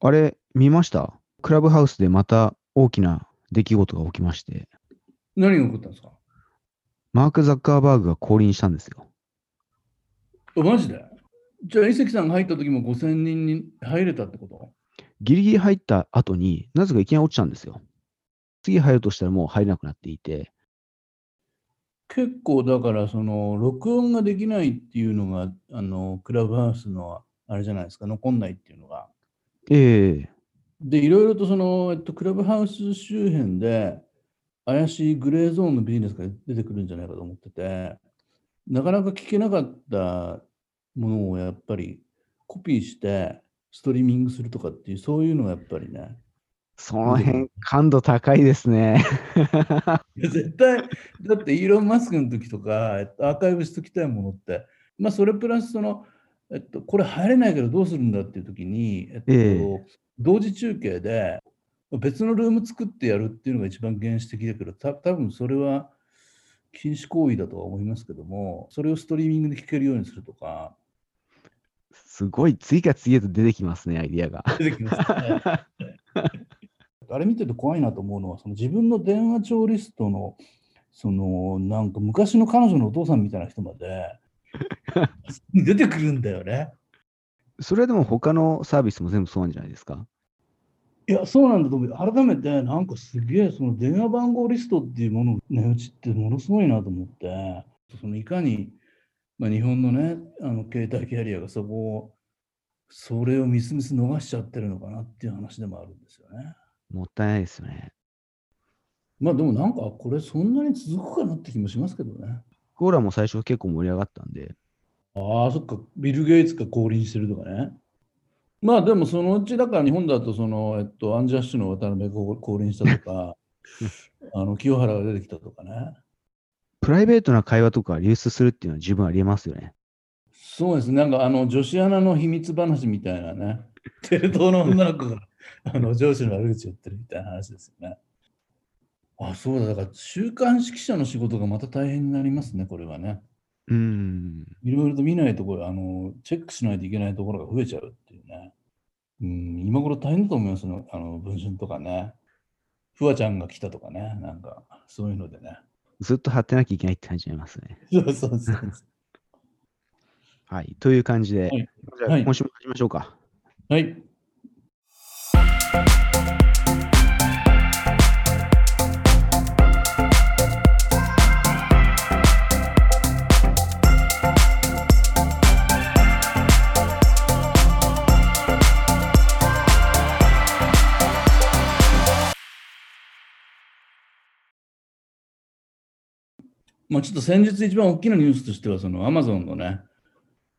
あれ、見ました？クラブハウスでまた大きな出来事が起きまして、何が起こったんですか？マーク・ザッカーバーグが降臨したんですよ。あマジで？じゃあ、伊関さんが入った時も5000人に入れたってこと？ギリギリ入った後になぜかいきなり落ちたんですよ。次入るとしたらもう入れなくなっていて、結構だから、その、録音ができないっていうのが、あの、クラブハウスの、あれじゃないですか、残んないっていうのが。ええで、いろいろとその、えっと、クラブハウス周辺で、怪しいグレーゾーンのビジネスが出てくるんじゃないかと思ってて、なかなか聞けなかったものをやっぱりコピーして、ストリーミングするとかっていう、そういうのがやっぱりね、その辺感度高いですね。絶対、だってイーロン・マスクの時とか、えっと、アーカイブしときたいものって、まあ、それプラスその、えっと、これ入れないけどどうするんだっていう時に、えっとえ同時中継で別のルーム作ってやるっていうのが一番原始的だけど、た多分それは禁止行為だとは思いますけども、それをストリーミングで聞けるようにするとか、すごい次から次へと出てきますね、アイディアが。出てきますね。あれ見てて怖いなと思うのは、その自分の電話帳リストの、そのなんか昔の彼女のお父さんみたいな人まで 出てくるんだよね。それはでも他のサービスも全部そうなんじゃないですか？いや、そうなんだと思う。改めて、なんかすげえ、その電話番号リストっていうものの値打ちってものすごいなと思って、そのいかに、まあ、日本のね、あの携帯キャリアがそこを、それをみすみす逃しちゃってるのかなっていう話でもあるんですよね。もったいないですよね。まあでもなんかこれそんなに続くかなって気もしますけどね。コーラも最初結構盛り上がったんで、ああ、そっか、ビル・ゲイツが降臨してるとかね。まあでもそのうちだから日本だとその、えっと、アンジャッシュの渡辺が降臨したとか、あの清原が出てきたとかね。プライベートな会話とか流出するっていうのは十分ありえますよね。そうですね、なんかあの女子アナの秘密話みたいなね、テレ東の女の子があの上司の悪口言ってるみたいな話ですよね。あ、そうだ、だから週刊誌記者の仕事がまた大変になりますね、これはね。うーん。いろいろと見ないところ、あの、チェックしないといけないところが増えちゃうっていうね。うん、今頃大変だと思いますよ、あの、文春とかね。フワちゃんが来たとかね、なんか、そういうのでね。ずっと貼ってなきゃいけないって感じになりますね。そうそうそう。はい。という感じで、はいじゃあはい今週も始めましょうか。はい。まあ、ちょっと先日一番大きなニュースとしては、そのアマゾンのね、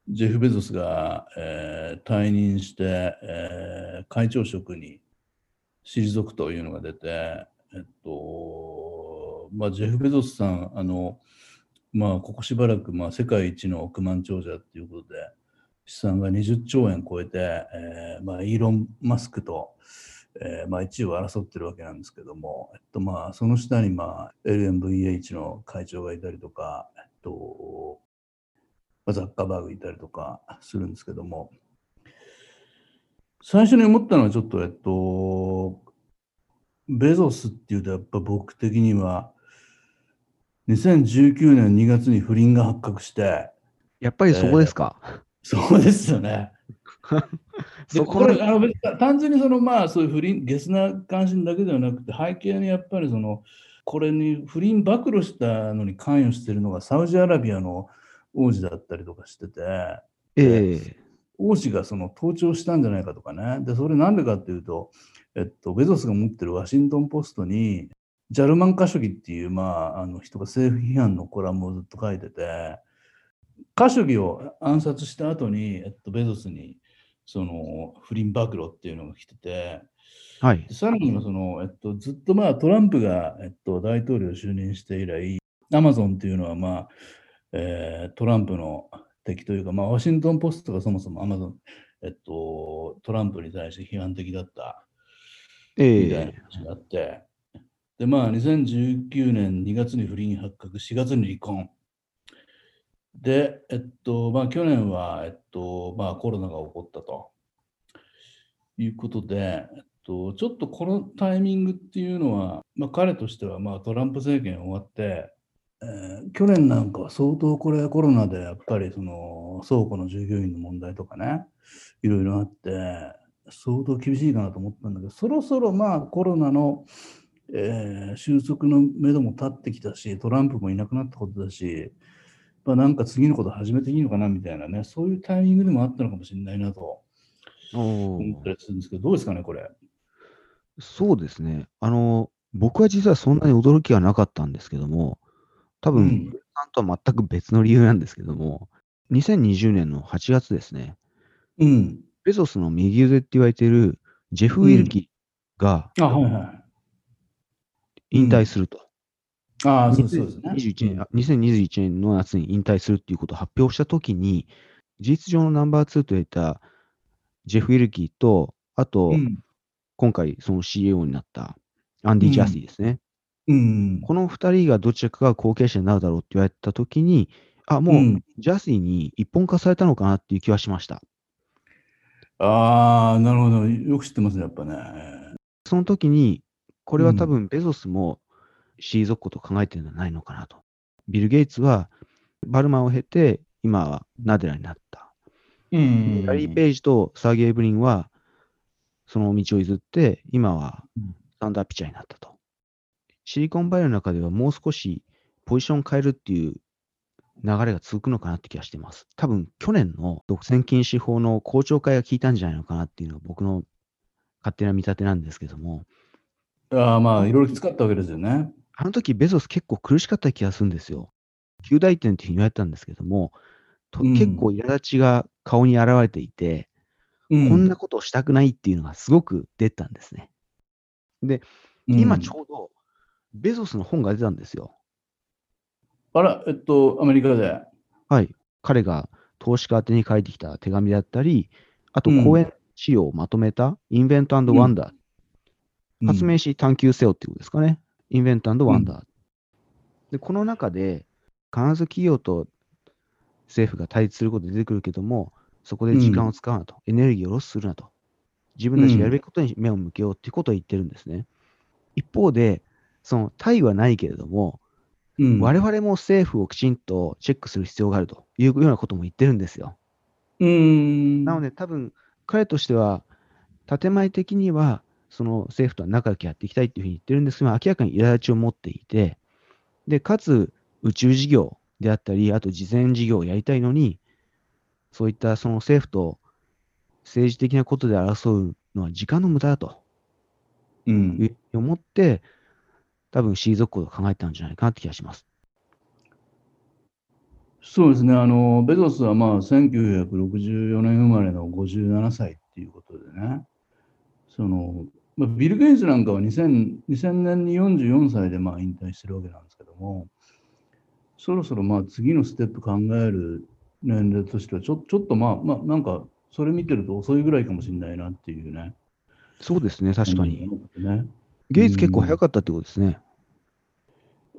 ジェフ・ベゾスが、えー退任して、えー会長職に退くというのが出て、えっと、まあ、ジェフ・ベゾスさん、あの、まあ、ここしばらく、まあ、世界一の億万長者ということで、資産が20兆円超えて、えーまあ、イーロン・マスクと、えーまあ、1位を争ってるわけなんですけども、えっとまあ、その下に、まあ、LMVH の会長がいたりとか、えっと、まあザッカーバーグいたりとかするんですけども、最初に思ったのはちょっと、えっと、ベゾスっていうと、やっぱ僕的には、2019年2月に不倫が発覚して、やっぱりそこですか？そうですよね。でそこれあの別に単純にそのまあそういう不倫、ゲスな関心だけではなくて、背景にやっぱりその、これに不倫暴露したのに関与しているのがサウジアラビアの王子だったりとかしてて、ええ王子がその盗聴したんじゃないかとかね。で、それなんでかっていうと、えっと、ベゾスが持ってるワシントン・ポストに、ジャルマン・カショギっていう、まあ、あの人が政府批判のコラムをずっと書いてて、カショギを暗殺した後に、えっと、ベゾスに、その、不倫暴露っていうのが来てて、はいで。さらにはその、えっと、ずっとまあトランプが、えっと、大統領就任して以来、アマゾンっていうのは、まあえートランプの敵というか、まあ、ワシントン・ポストがそもそもアマゾン、えっと、トランプに対して批判的だったえみたいなえ話があって、で、まあ、2019年2月に不倫発覚、4月に離婚。で、えっと、まあ、去年は、えっと、まあ、コロナが起こったと。いうことで、えっと、ちょっとこのタイミングっていうのは、まあ、彼としてはまあトランプ政権終わって、えー、去年なんかは相当これコロナでやっぱりその倉庫の従業員の問題とかね、いろいろあって、相当厳しいかなと思ったんだけど、そろそろまあコロナの、えー、収束のめども立ってきたし、トランプもいなくなったことだし、まあ、なんか次のこと始めていいのかなみたいなね、そういうタイミングでもあったのかもしれないなと思ったりするんですけど、どうですかね、これ。そうですね。あの、僕は実はそんなに驚きはなかったんですけども、多分、うん、さんとは全く別の理由なんですけども、2020年の8月ですね、うん、ベゾスの右腕って言われているジェフ・ウィルキが、引退すると。ああ、そうですね。2021年、2021年の夏に引退するっていうことを発表したときに、事実上のナンバー2と言ったジェフ・ウィルキーと、あと、うん、今回その CEO になったアンディ・ジャシーですね。うん、この2人がどちらかが後継者になるだろうって言われたときに、あ、もう、ジャスティに一本化されたのかなっていう気はしました。ああ、なるほど。よく知ってますね、やっぱね。その時に、これは多分ベゾスも退くことを考えてるんじゃないのかなと。ビル・ゲイツはバルマーを経て、今はナデラになった。うん、ラリー・ペイジとサーゲイ・ブリンは、その道を譲って、今はサンダーピッチャーになったと。シリコンバレーの中ではもう少しポジション変えるっていう流れが続くのかなって気がしています。多分、去年の独占禁止法の公聴会が効いたんじゃないのかなっていうのは僕の勝手な見立てなんですけども。ああ、まあ、いろいろきつかったわけですよね。あの時、ベゾス結構苦しかった気がするんですよ。9大点っていうふうに言われたんですけども、と結構苛立ちが顔に現れていて、うん、こんなことをしたくないっていうのがすごく出たんですね。で、今ちょうど、ベゾスの本が出たんですよ。あら、えっと、アメリカで？はい。彼が投資家宛てに書いてきた手紙だったり、あと講演資料をまとめた、インベントワンダー、うん、発明し探求せよっていうことですかね。インベントワンダー、うん、で、この中で、必ず企業と政府が対立すること出てくるけども、そこで時間を使うなと、うん、エネルギーをロスするなと、自分たちがやるべきことに目を向けようっていうことを言ってるんですね。一方で、その対はないけれども、うん、我々も政府をきちんとチェックする必要があると。いうようなことも言ってるんですよ。うん。なので、多分彼としては、建前的には、その政府とは仲良くやっていきたいっていうふうに言ってるんですが、明らかに苛立ちを持っていて、で、かつ宇宙事業であったり、あと事前事業をやりたいのに、そういったその政府と政治的なことで争うのは時間の無駄だと、うん、思って、多分退くことを考えたんじゃないかなって気がします。そうですね、あのベゾスはまあ1964年生まれの57歳っていうことでね、そのまあ、ビル・ゲイツなんかは 2000, 2000年に44歳でまあ引退してるわけなんですけども、そろそろまあ次のステップ考える年齢としてはちょ、ちょっとまあ、まあ、なんかそれ見てると遅いぐらいかもしれないなっていうね。そうですね、確かに。ね、ゲイツ結構早かったってことですね。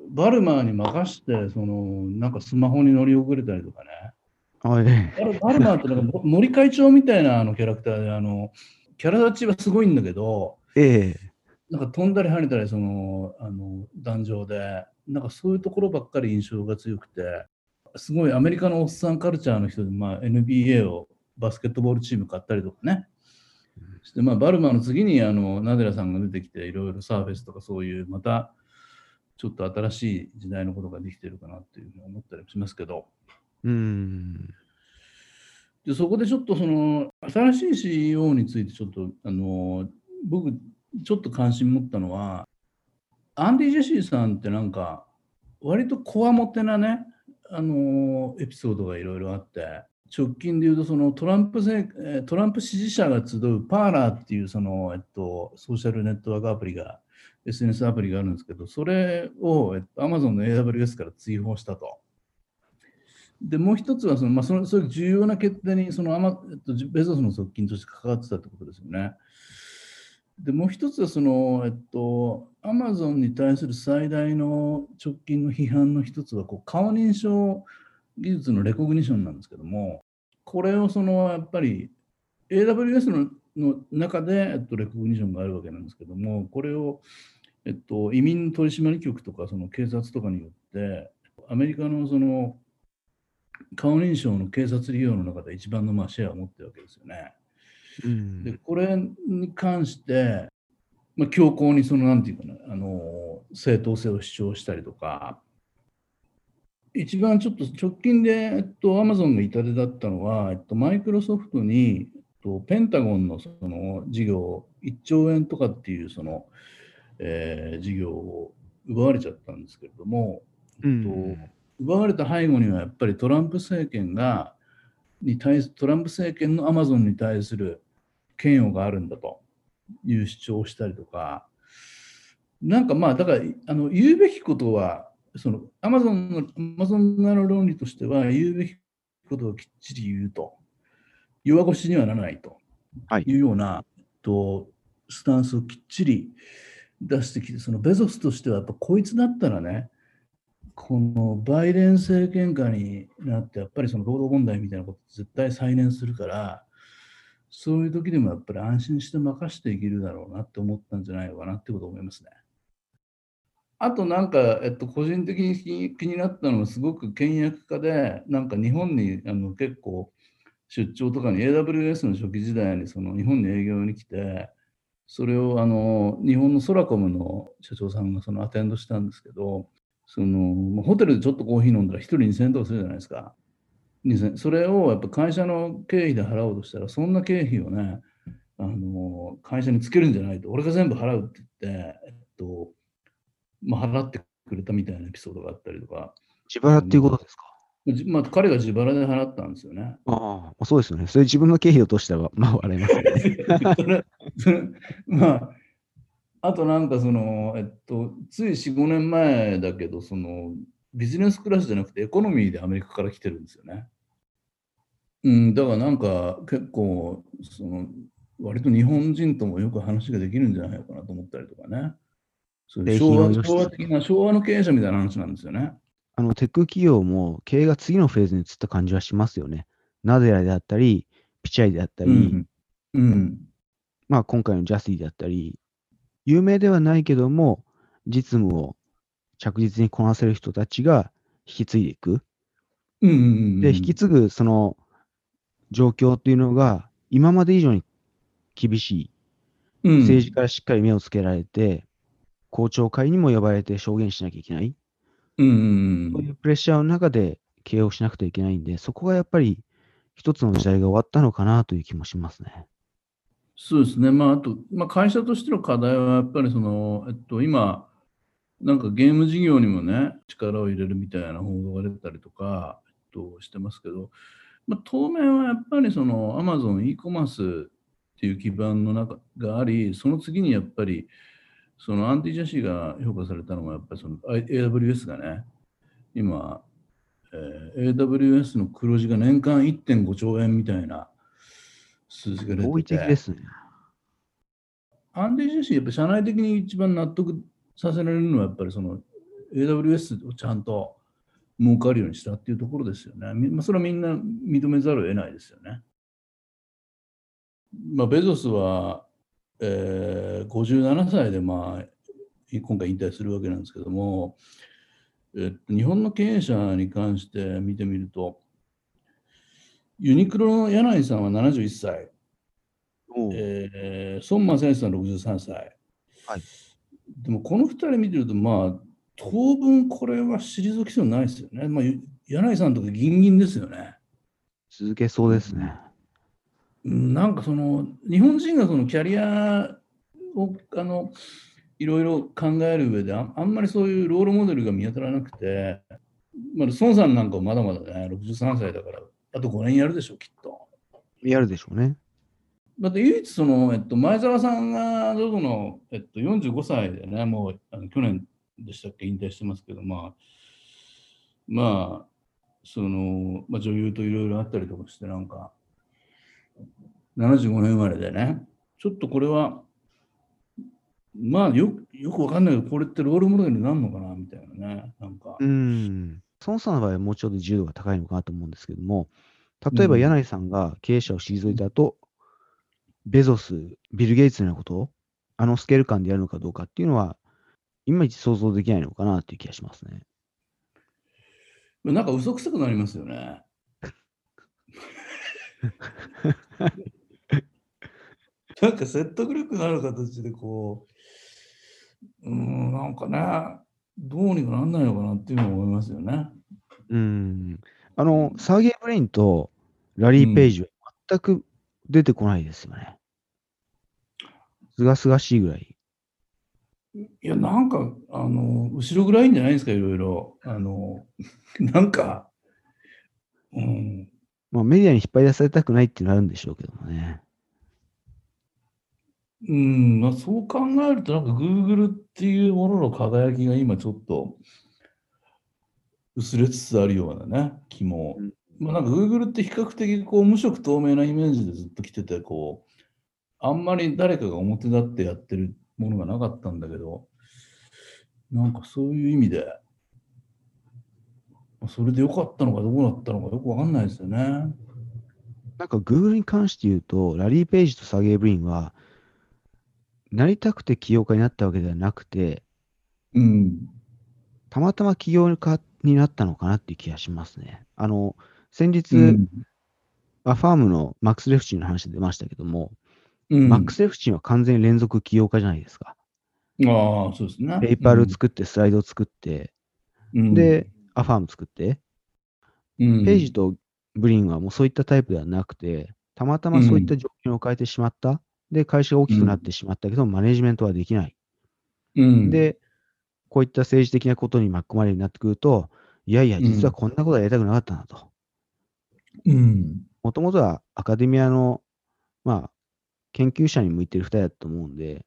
バルマーに任して、その、なんかスマホに乗り遅れたりとかね。はい、バルマーってなんか森会長みたいなあのキャラクターで、あの、キャラ立ちはすごいんだけど、ええ。なんか飛んだり跳ねたり、その、あの、壇上で、なんかそういうところばっかり印象が強くて、すごいアメリカのおっさんカルチャーの人で、まあ、NBA をバスケットボールチーム買ったりとかね、して、まあ、バルマの次にあのナデラさんが出てきて、いろいろサーフェスとかそういう、またちょっと新しい時代のことができてるかなっていうふうに思ったりしますけど。うん。でそこでちょっとその新しい CEO についてちょっとあの僕ちょっと関心持ったのはアンディ・ジェシーさんってなんか割とこわもてなねあのエピソードがいろいろあって直近で言うとそのトランプトランプ支持者が集うパーラーっていうその、えっと、ソーシャルネットワークアプリが SNS アプリがあるんですけどそれを、えっと、Amazon の AWS から追放したと。でもう一つはその、まあ、そのそういう重要な決定にそのアマ、えっと、ベゾスの側近として関わってたってことですよね。でもう一つはその、えっと、アマゾンに対する最大の直近の批判の一つはこう顔認証技術のレコグニションなんですけども、これをそのやっぱり AWS のの中で、えっと、レコグニションがあるわけなんですけども、これを、えっと、移民取締局とかその警察とかによって、アメリカのその顔認証の警察利用の中で一番のまあシェアを持ってるわけですよね。うん、でこれに関して、まあ、強硬にそのなんていうかなあの正当性を主張したりとか一番ちょっと直近で、えっと、アマゾンが痛手だったのは、えっと、マイクロソフトに、えっと、ペンタゴンのその事業1兆円とかっていうその、えー、事業を奪われちゃったんですけれども、えっと、奪われた背後にはやっぱりトランプ政権がに対トランプ政権のアマゾンに対する嫌悪があるんだという主張をしたりとか、なんかまあ、だからあの言うべきことはそのアマゾンの、アマゾン側の論理としては、言うべきことをきっちり言うと、弱腰にはならないと。い。うような、はい、とスタンスをきっちり出してきて、そのベゾスとしては、やっぱこいつだったらね、このバイデン政権下になって、やっぱりその労働問題みたいなこと絶対再燃するから、そういう時でもやっぱり安心して任せていけるだろうなって思ったんじゃないかなってことを思いますね。あとなんか、えっと、個人的に気になったのは、すごく倹約家で、なんか日本にあの結構出張とかに AWS の初期時代にその日本に営業に来て、それをあの日本のソラコムの社長さんがそのアテンドしたんですけど、そのホテルでちょっとコーヒー飲んだら1人2000円とかするじゃないですか。2000それをやっぱ会社の経費で払おうとしたら、そんな経費をね、あの会社につけるんじゃないと、俺が全部払うって言って、えっと、まあ、払ってくれたみたいなエピソードがあったりとか。自腹っていうことですか？まあ、彼が自腹で払ったんですよね。ああ、そうですよね。それ自分の経費をとしたら、まあ、笑いますね。それまあ、あとなんかその、えっと、つい4、5年前だけど、その、ビジネスクラスじゃなくてエコノミーでアメリカから来てるんですよね。うん、だからなんか結構、その、割と日本人ともよく話ができるんじゃないかなと思ったりとかね。そう昭和昭和的な昭和の経営者みたいな話なんですよね。あのテック企業も経営が次のフェーズに移った感じはしますよね。ナデラであったり、ピチャイであったり、うんうん、まあ今回のジャスティであったり、有名ではないけども、実務を着実にこなせる人たちが引き継いでいく。うんうんうん、で、引き継ぐその状況っていうのが、今まで以上に厳しい。政治からしっかり目をつけられて、公聴会にも呼ばれて証言しなきゃいけない。うんうんそういうプレッシャーの中で経営をしなくてはいけないんで、そこがやっぱり一つの時代が終わったのかなという気もしますね。そうですね。まあ、あと、まあ、会社としての課題はやっぱりその、えっと、今、なんかゲーム事業にもね、力を入れるみたいな報道が出たりとか、えっと、してますけど、まあ、当面はやっぱりその Amazon e コマースっていう基盤の中があり、その次にやっぱり、そのアンティジャシーが評価されたのは、やっぱりその AWS がね、今、えー、AWS の黒字が年間1.5兆円みたいな数字が出てて。ですね。アンティジャシー、やっぱ社内的に一番納得させられるのは、やっぱりその AWS をちゃんと儲かるようにしたっていうところですよね。まあ、それはみんな認めざるを得ないですよね。まあ、ベゾスはえー、57歳で、まあ、今回引退するわけなんですけども、えっと、日本の経営者に関して見てみると、ユニクロの柳井さんは71歳、えー、孫正義さん63歳、はい、でもこの2人見てると、まあ、当分これは退く必要ないですよね。まあ、柳井さんとかギンギンですよね。続けそうですね。なんかその日本人がそのキャリアをあのいろいろ考える上でああんまりそういうロールモデルが見当たらなくて、まあ、孫さんなんかまだまだね63歳だからあと5年やるでしょうきっと。やるでしょうね。だって唯一その、えっと、前澤さんが ZOZO の、えっと、45歳でねもうあの去年でしたっけ引退してますけどまあまあその、まあ、女優といろいろあったりとかしてなんか75年生まれでね、ちょっとこれは、まあよよくわかんないけど、これってロールモデルになるのかなみたいなね、なんか。うん。孫さんの場合はもうちょっと自由度が高いのかなと思うんですけども、例えば柳井さんが経営者を退いた後、ベゾス、ビル・ゲイツのようなことを、あのスケール感でやるのかどうかっていうのは、いまいち想像できないのかなっていう気がしますね。なんか嘘くさくなりますよね。なんか説得力のある形でこう、うん、なんかね、どうにかなんないのかなっていうのを思いますよね。うん。あの、サーゲイ・ブリンとラリー・ペイジは全く出てこないですよね。すがすがしいぐらい。いや、なんか、あの、後ろ暗いんじゃないですか、いろいろ。あの、なんか、うん、まあ、メディアに引っ張り出されたくないっていうのはあるんでしょうけどもね。うん、まあ、そう考えると、なんか Google っていうものの輝きが今ちょっと薄れつつあるようなね、気も。うんまあ、なんか Google って比較的こう無色透明なイメージでずっと来てて、こう、あんまり誰かが表立ってやってるものがなかったんだけど、なんかそういう意味で、まあそれで良かったのかどうだったのかよくわかんないですよね。なんか Google に関して言うと、ラリー・ペイジとサーゲイ・ブリンは、なりたくて起業家になったわけではなくて、うん。たまたま起業家になったのかなっていう気がしますね。あの、先日、うんアファームのマックス・レフチンの話出ましたけども、うんマックス・レフチンは完全に連続起業家じゃないですか。ああ、そうですね。ペイパル作って、スライド作って、うんで、アファーム作って、うんペイジとブリンはもうそういったタイプではなくて、たまたまそういった条件を変えてしまった。で、会社が大きくなってしまったけど、マネジメントはできない。うん、で、こういった政治的なことに巻き込まれるようになってくると、いやいや、実はこんなことはやりたくなかったなと。うん、もともとはアカデミアの、まあ、研究者に向いてる二人だと思うんで、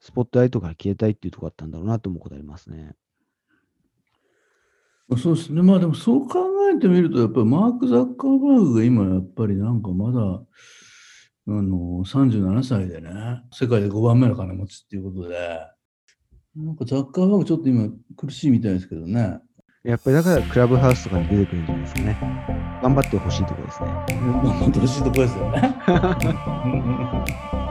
スポットライトから消えたいっていうところだったんだろうなと思うことありますね。そうですね。まあでもそう考えてみると、やっぱりマーク・ザッカーバーグが今やっぱりなんかまだ、あの、37歳でね、世界で5番目の金持ちっていうことで、なんかザッカーバーグちょっと今苦しいみたいですけどね。やっぱりだからクラブハウスとかに出てくるんじゃないですかね。頑張ってほしいところですね。頑張ってほしいところですよね。